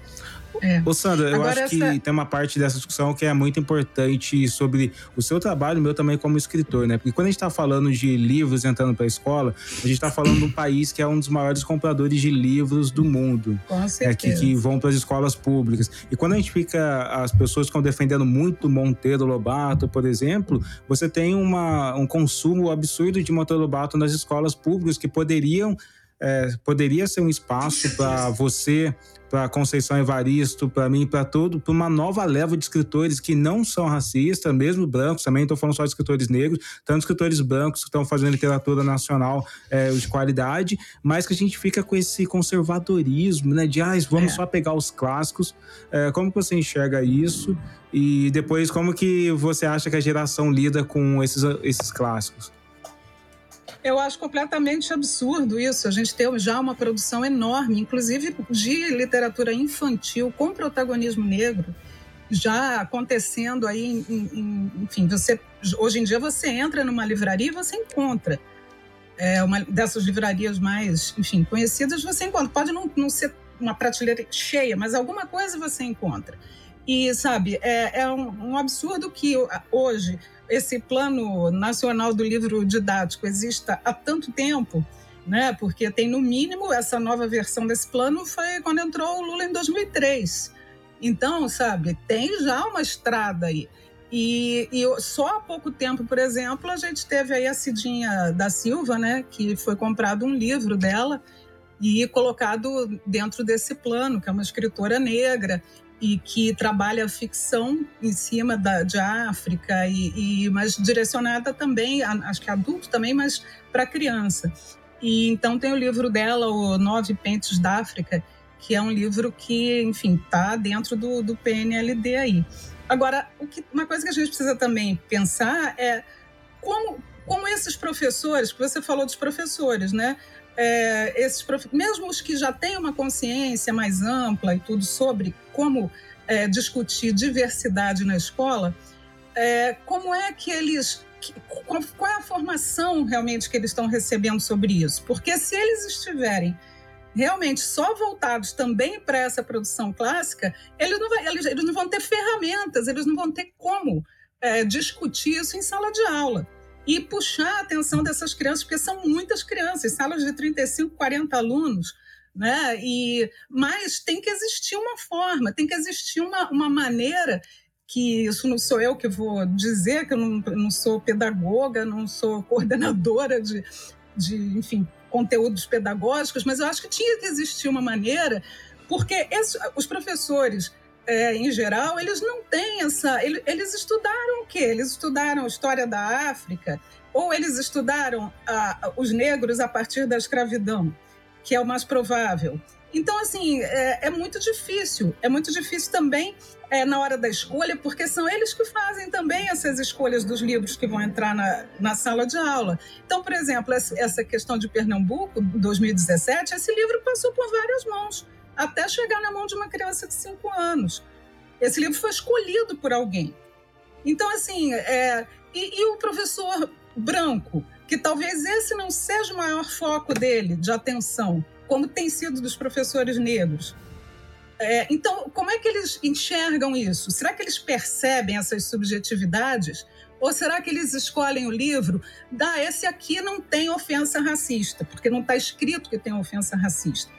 É. Ô, Sandra, eu Agora acho essa... que tem uma parte dessa discussão que é muito importante sobre o seu trabalho, o meu também como escritor, né? Porque quando a gente está falando de livros entrando para a escola, a gente está falando de um país que é um dos maiores compradores de livros do mundo. Com certeza. É, que, que vão para as escolas públicas. E quando a gente fica, as pessoas ficam defendendo muito Monteiro Lobato, por exemplo, você tem uma, um consumo absurdo de Monteiro Lobato nas escolas públicas que poderiam é, poderia ser um espaço para você, para Conceição Evaristo, para mim, para todo, para uma nova leva de escritores que não são racistas, mesmo brancos, também estou falando só de escritores negros, tanto escritores brancos que estão fazendo literatura nacional é, de qualidade, mas que a gente fica com esse conservadorismo, né? De ah, vamos é. só pegar os clássicos. É, como você enxerga isso? E depois, como que você acha que a geração lida com esses, esses clássicos? Eu acho completamente absurdo isso. A gente tem já uma produção enorme, inclusive de literatura infantil com protagonismo negro, já acontecendo aí, em, em, enfim, você hoje em dia você entra numa livraria e você encontra é, uma dessas livrarias mais, enfim, conhecidas, você encontra. Pode não, não ser uma prateleira cheia, mas alguma coisa você encontra. E, sabe, é, é um, um absurdo que hoje esse plano nacional do livro didático exista há tanto tempo, né? Porque tem no mínimo essa nova versão desse plano foi quando entrou o Lula em 2003. Então, sabe, tem já uma estrada aí. E, e, só há pouco tempo, por exemplo, a gente teve aí a Cidinha da Silva, né, que foi comprado um livro dela e colocado dentro desse plano, que é uma escritora negra e que trabalha ficção em cima da, de África, e, e mas direcionada também, acho que adulto também, mas para criança. E então tem o livro dela, o Nove Pentes da África, que é um livro que, enfim, está dentro do, do PNLD aí. Agora, que, uma coisa que a gente precisa também pensar é como, como esses professores, que você falou dos professores, né? É, esses prof... mesmo os que já têm uma consciência mais ampla e tudo sobre como é, discutir diversidade na escola, é, como é que eles qual é a formação realmente que eles estão recebendo sobre isso? Porque se eles estiverem realmente só voltados também para essa produção clássica, eles não, vai, eles, eles não, vão ter ferramentas, eles não vão ter como é, discutir isso em sala de aula e puxar a atenção dessas crianças, porque são muitas crianças, salas de 35, 40 alunos, né? E, mas tem que existir uma forma, tem que existir uma, uma maneira que isso não sou eu que vou dizer, que eu não, não sou pedagoga, não sou coordenadora de, de enfim, conteúdos pedagógicos, mas eu acho que tinha que existir uma maneira, porque esse, os professores, é, em geral, eles não têm essa. Eles, estudaram o quê? Eles estudaram a história da África, ou eles estudaram os negros a partir da escravidão, que é o mais provável. Então, assim, é, é, muito difícil. É muito difícil também é, na hora da escolha, porque são eles que fazem também essas escolhas dos livros que vão entrar na, na sala de aula. Então, por exemplo, essa questão de Pernambuco, 2017, esse livro passou por várias mãos, até chegar na mão de uma criança de 5 anos. Esse livro foi escolhido por alguém. Então, assim, é, e, e o professor branco, que talvez esse não seja o maior foco dele de atenção, como tem sido dos professores negros. É, então, como é que eles enxergam isso? Será que eles percebem essas subjetividades? Ou será que eles escolhem o livro? Da, esse aqui não tem ofensa racista, porque não está escrito que tem ofensa racista.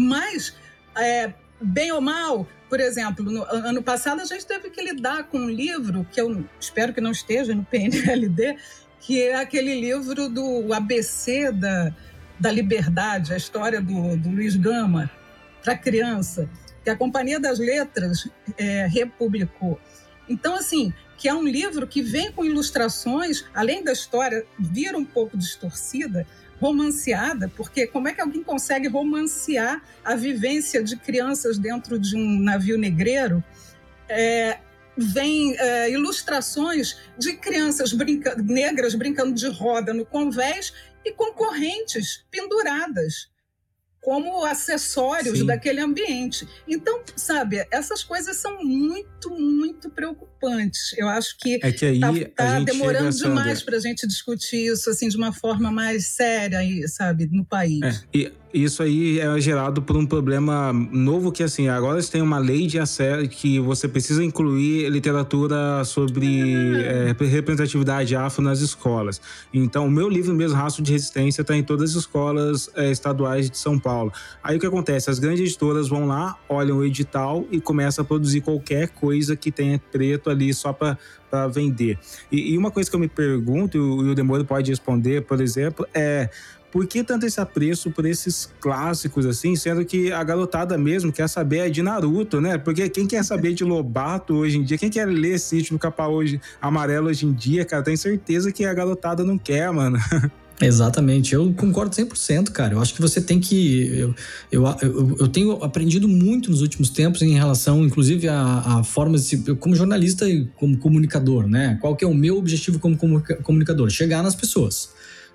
Mas, é, bem ou mal, por exemplo, no ano passado a gente teve que lidar com um livro que eu espero que não esteja no PNLD, que é aquele livro do ABC da, da Liberdade, a história do, do Luiz Gama, para criança, que a Companhia das Letras é, republicou. Então, assim, que é um livro que vem com ilustrações, além da história vir um pouco distorcida, romanceada, porque como é que alguém consegue romancear a vivência de crianças dentro de um navio negreiro? É, vem é, ilustrações de crianças brinca negras brincando de roda no convés e concorrentes penduradas como acessórios Sim. daquele ambiente. Então, sabe, essas coisas são muito, muito preocupantes. Eu acho que é que aí tá, tá demorando demais para a gente discutir isso assim de uma forma mais séria, sabe, no país. É, e isso aí é gerado por um problema novo que assim agora tem uma lei de acesso que você precisa incluir literatura sobre é, representatividade afro nas escolas. Então o meu livro mesmo Raço de Resistência está em todas as escolas é, estaduais de São Paulo. Aí o que acontece? As grandes editoras vão lá, olham o edital e começam a produzir qualquer coisa que tenha preto ali só para para vender. E, e, uma coisa que eu me pergunto, e o, e o Demoro pode responder, por exemplo, é por que tanto esse apreço por esses clássicos, assim, sendo que a garotada mesmo quer saber é de Naruto, né? Porque quem quer saber de Lobato hoje em dia, quem quer ler Sítio do Capa hoje, Amarelo hoje em dia, cara, tem certeza que a garotada não quer, mano. <laughs> Exatamente, eu concordo 100%, cara. Eu acho que você tem que. Eu, eu, eu, eu tenho aprendido muito nos últimos tempos em relação, inclusive, a, a formas de. Como jornalista e como comunicador, né? Qual que é o meu objetivo como comunicador? Chegar nas pessoas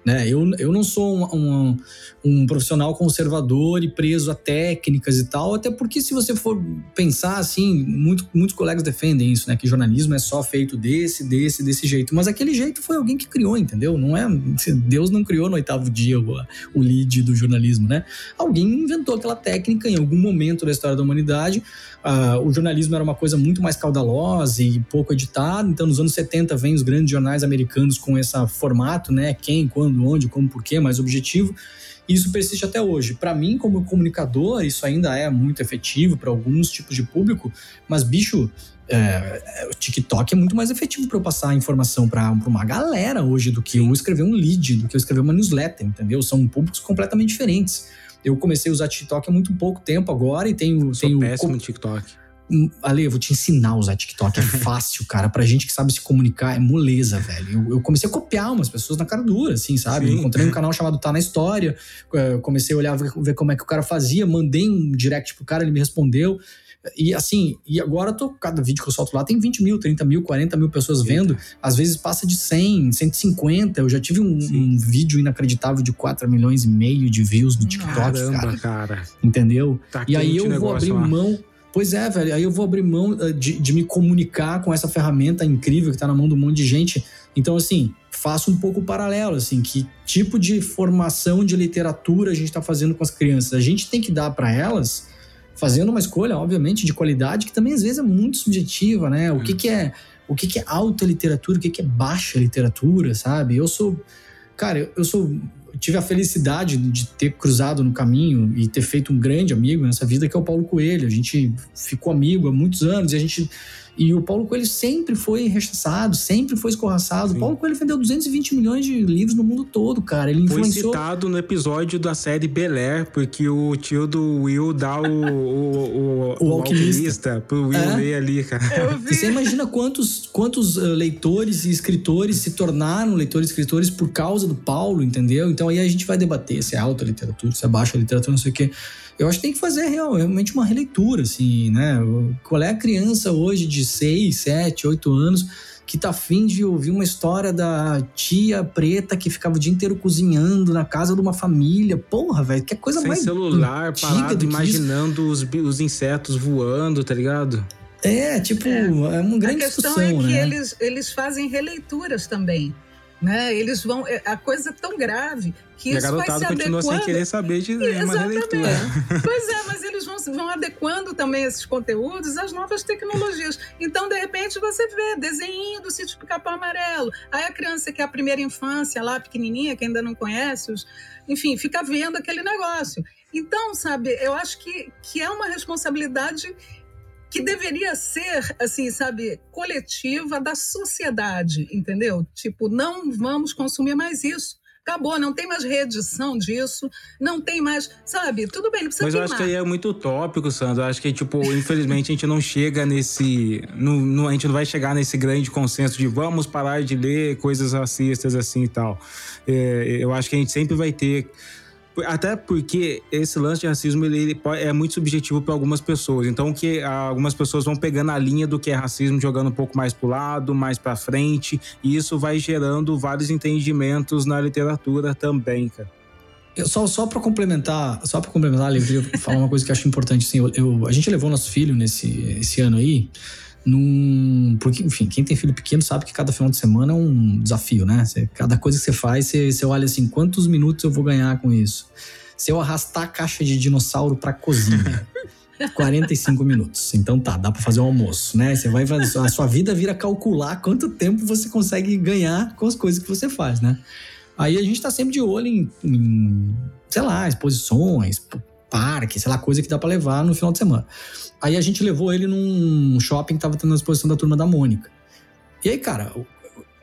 Né? Eu, eu não sou um, um, um, profissional conservador e preso a técnicas e tal, até porque se você for pensar assim, muito, muitos colegas defendem isso, né? Que jornalismo é só feito desse, desse, desse jeito. Mas aquele jeito foi alguém que criou, entendeu? Não é. Deus não criou no oitavo dia o, o lead do jornalismo, né? Alguém inventou aquela técnica em algum momento da história da humanidade. Uh, o jornalismo era uma coisa muito mais caudalosa e pouco editada, então nos anos 70 vem os grandes jornais americanos com esse formato, né? Quem, quando, onde, como, porquê, mais objetivo. E isso persiste até hoje. Para mim, como comunicador, isso ainda é muito efetivo para alguns tipos de público, mas, bicho, é, o TikTok é muito mais efetivo para eu passar informação para uma galera hoje do que eu escrever um lead, do que eu escrever uma newsletter, entendeu? São públicos completamente diferentes. Eu comecei a usar TikTok há muito pouco tempo agora e tenho. Sou tenho péssimo TikTok. Ale, eu vou te ensinar a usar TikTok. É <laughs> fácil, cara. Pra gente que sabe se comunicar, é moleza, velho. Eu, eu comecei a copiar umas pessoas na cara dura, assim, sabe? encontrei um canal chamado Tá na História. É, comecei a olhar, ver como é que o cara fazia. Mandei um direct pro cara, ele me respondeu. E assim, e agora eu tô, cada vídeo que eu solto lá tem 20 mil, 30 mil, 40 mil pessoas Sim. vendo. Às vezes passa de 100, 150. Eu já tive um, um, vídeo inacreditável de 4 milhões e meio de views no TikTok. Caramba, cara. cara. Entendeu? Tá e aí eu vou abrir lá. mão Pois é, velho. Aí eu vou abrir mão eh, de, de me comunicar com essa ferramenta incrível que tá na mão de um monte de gente. Então, assim, faço um pouco paralelo, assim, que tipo de formação de literatura a gente está fazendo com as crianças. A gente tem que dar para elas, fazendo uma escolha, obviamente, de qualidade, que também às vezes é muito subjetiva, né? O que, que é o que, que é alta literatura, o que, que é baixa literatura, sabe? Eu sou. Cara, eu sou tive a felicidade de ter cruzado no caminho e ter feito um grande amigo nessa vida, que é o Paulo Coelho. A gente ficou amigo há muitos anos e a gente e o Paulo Coelho sempre foi rechaçado, sempre foi escorraçado. Sim. O Paulo Coelho vendeu 220 milhões de livros no mundo todo, cara. Ele influenciou... Foi citado no episódio da série Bel Air, porque o tio do Will dá o, o, o, <laughs> o, alquimista. alquimista pro Will é? ler ali, cara. <laughs> E você imagina quantos, quantos uh, leitores e escritores se tornaram leitores e escritores por causa do Paulo, entendeu? Então aí a gente vai debater se é alta literatura, se é baixa literatura, não sei o quê. Eu acho que tem que fazer realmente uma releitura, assim, né? Qual é a criança hoje de 6, 7, 8 anos que tá afim de ouvir uma história da tia preta que ficava o dia inteiro cozinhando na casa de uma família. Porra, velho, que coisa Sem mais. celular, parado, imaginando os, os insetos voando, tá ligado? É, tipo, é, é uma grande A questão é que né? eles, eles fazem releituras também. Né? Eles vão. É, a coisa é tão grave que e isso vai se adequando. continua sem querer saber de uma releitura. <laughs> pois é, mas eles vão, vão adequando também esses conteúdos às novas tecnologias. Então, de repente, você vê desenho do sítio Pica-Pau Amarelo. Aí a criança que é a primeira infância lá, pequenininha, que ainda não conhece, os, enfim, fica vendo aquele negócio. Então, sabe, eu acho que, que é uma responsabilidade que deveria ser, assim, sabe, coletiva da sociedade, entendeu? Tipo, não vamos consumir mais isso. Acabou, não tem mais reedição disso, não tem mais, sabe? Tudo bem, não precisa Mas eu acho que aí é muito utópico, Sandro. Eu acho que, tipo, infelizmente a gente não chega nesse. No, no, a gente não vai chegar nesse grande consenso de vamos parar de ler coisas racistas assim e tal. É, eu acho que a gente sempre vai ter até porque esse lance de racismo ele, ele é muito subjetivo para algumas pessoas. Então, que algumas pessoas vão pegando a linha do que é racismo, jogando um pouco mais para o lado, mais para frente, e isso vai gerando vários entendimentos na literatura também, cara. Eu, só só para complementar, só para complementar, eu falar uma coisa que eu acho importante. Assim, eu, eu, a gente levou nosso filho nesse esse ano aí num. Porque, enfim, quem tem filho pequeno sabe que cada final de semana é um desafio, né? Você, cada coisa que você faz, você, você olha assim: quantos minutos eu vou ganhar com isso? Se eu arrastar a caixa de dinossauro pra cozinha. <laughs> 45 minutos. Então tá, dá para fazer um almoço, né? Você vai fazer, a sua vida vira calcular quanto tempo você consegue ganhar com as coisas que você faz, né? Aí a gente tá sempre de olho em, em sei lá, exposições, parque, sei lá, coisa que dá para levar no final de semana. Aí a gente levou ele num shopping que tava tendo a exposição da turma da Mônica. E aí, cara,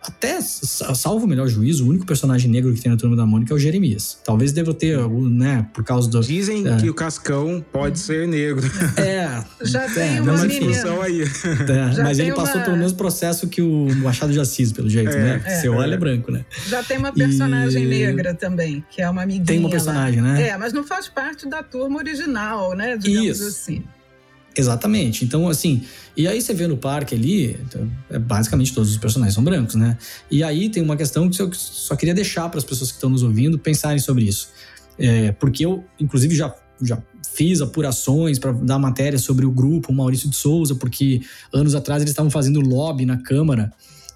até, salvo o melhor juízo, o único personagem negro que tem na turma da Mônica é o Jeremias. Talvez deva ter, né, por causa do. Dizem é. que o Cascão pode ser negro. É. <laughs> Já é, tem uma discussão aí. É, mas ele passou uma... pelo mesmo processo que o Machado de Assis, pelo jeito, é, né? É, Você olha é branco, né? Já tem uma personagem e... negra também, que é uma amiguinha. Tem uma personagem, lá. né? É, mas não faz parte da turma original, né? Digamos Isso. assim. Exatamente. Então, assim, e aí você vê no parque ali, então, é, basicamente todos os personagens são brancos, né? E aí tem uma questão que eu só queria deixar para as pessoas que estão nos ouvindo pensarem sobre isso. É, porque eu, inclusive, já, já fiz apurações para dar matéria sobre o grupo Maurício de Souza, porque anos atrás eles estavam fazendo lobby na Câmara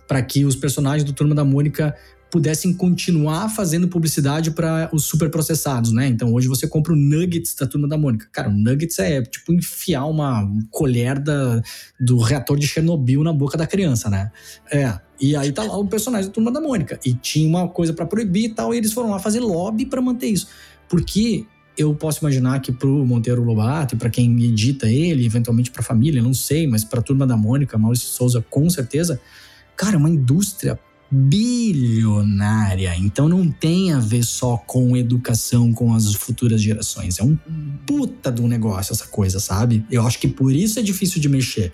para que os personagens do Turma da Mônica pudessem continuar fazendo publicidade para os superprocessados, né? Então hoje você compra o Nuggets da Turma da Mônica. Cara, o Nuggets é tipo enfiar uma colher da, do reator de Chernobyl na boca da criança, né? É. E aí tá lá o personagem da Turma da Mônica. E tinha uma coisa para proibir e tal, e eles foram lá fazer lobby para manter isso. Porque eu posso imaginar que pro Monteiro Lobato e para quem edita ele, eventualmente para a família, não sei, mas para a Turma da Mônica, Maurício Souza com certeza, cara, é uma indústria bilionária. Então não tem a ver só com educação com as futuras gerações. É um puta um negócio essa coisa, sabe? Eu acho que por isso é difícil de mexer.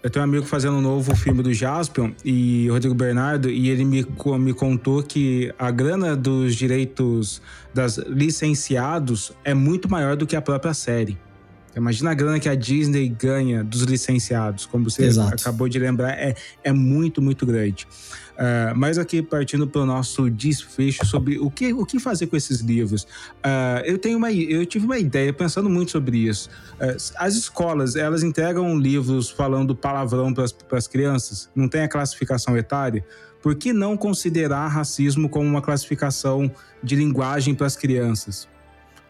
Eu tenho um amigo fazendo um novo filme do Jaspion e Rodrigo Bernardo, e ele me, me contou que a grana dos direitos das licenciados é muito maior do que a própria série. Imagina a grana que a Disney ganha dos licenciados, como você Exato. acabou de lembrar, é, é muito, muito grande. Uh, mas aqui partindo para o nosso desfecho sobre o que, o que fazer com esses livros. Uh, eu tenho uma, eu tive uma ideia pensando muito sobre isso. Uh, as escolas elas entregam livros falando palavrão para as crianças, não tem a classificação etária. Por que não considerar racismo como uma classificação de linguagem para as crianças?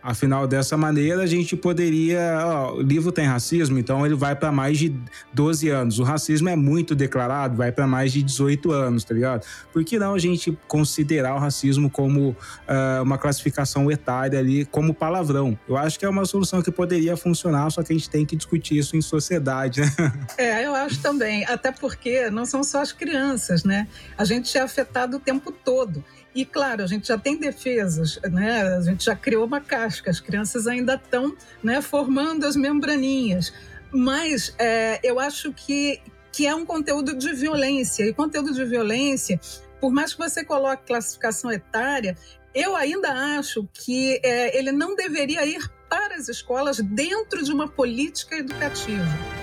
Afinal, dessa maneira, a gente poderia. Ó, o livro tem racismo, então ele vai para mais de 12 anos. O racismo é muito declarado, vai para mais de 18 anos, tá ligado? Por que não a gente considerar o racismo como uh, uma classificação etária ali, como palavrão? Eu acho que é uma solução que poderia funcionar, só que a gente tem que discutir isso em sociedade, né? <laughs> É, eu acho também. Até porque não são só as crianças, né? A gente é afetado o tempo todo. E, claro, a gente já tem defesas, né? a gente já criou uma casca, as crianças ainda estão né, formando as membraninhas. Mas é, eu acho que, que é um conteúdo de violência. E conteúdo de violência, por mais que você coloque classificação etária, eu ainda acho que é, ele não deveria ir para as escolas dentro de uma política educativa.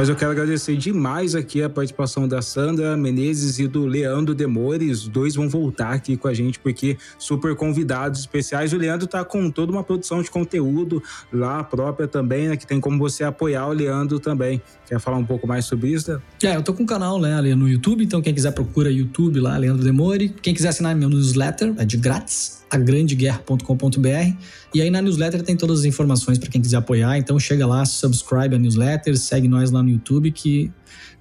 Mas eu quero agradecer demais aqui a participação da Sandra Menezes e do Leandro Demores. Os dois vão voltar aqui com a gente, porque super convidados especiais. O Leandro tá com toda uma produção de conteúdo lá própria também, né? Que tem como você apoiar o Leandro também. Quer falar um pouco mais sobre isso? Né? É, eu tô com um canal né, ali no YouTube, então quem quiser procura YouTube lá, Leandro Demore. Quem quiser assinar meu newsletter, é de grátis, agrandeguerra.com.br. E aí na newsletter tem todas as informações para quem quiser apoiar, então chega lá, subscribe a newsletter, segue nós lá no YouTube que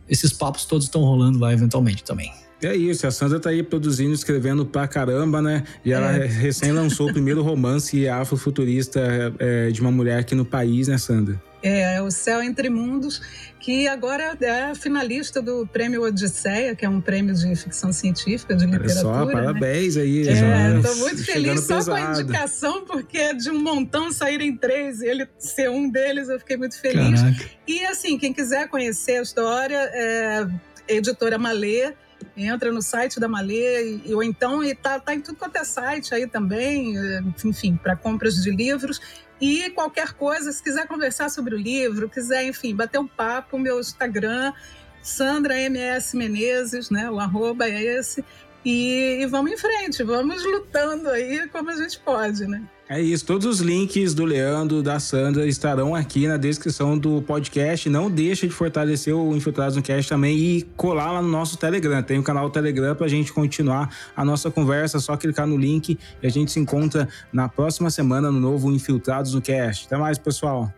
esses papos todos estão rolando lá eventualmente também. É isso, a Sandra tá aí produzindo, escrevendo pra caramba, né? E ela é. recém lançou o primeiro romance afrofuturista é, de uma mulher aqui no país, né, Sandra? É, é, O Céu Entre Mundos, que agora é finalista do Prêmio Odisseia, que é um prêmio de ficção científica, de literatura. Olha só, né? parabéns aí. É, estou muito feliz só pesado. com a indicação, porque é de um montão saírem três e ele ser um deles, eu fiquei muito feliz. Caraca. E assim, quem quiser conhecer a história, é editora Malê, entra no site da Malê, ou então, e tá, tá em tudo quanto é site aí também, é, enfim, para compras de livros. E qualquer coisa, se quiser conversar sobre o livro, quiser, enfim, bater um papo, meu Instagram, Sandra MS Menezes, né? O arroba é esse. E, e vamos em frente, vamos lutando aí como a gente pode, né? É isso, todos os links do Leandro, da Sandra estarão aqui na descrição do podcast. Não deixa de fortalecer o Infiltrados no Cast também e colar lá no nosso Telegram. Tem o um canal Telegram para a gente continuar a nossa conversa. É só clicar no link e a gente se encontra na próxima semana no novo Infiltrados no Cast. Até mais, pessoal.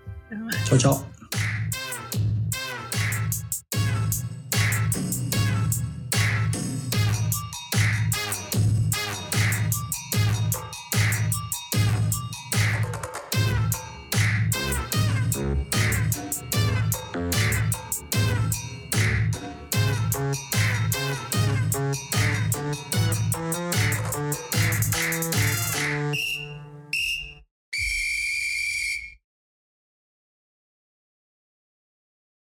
Tchau, tchau.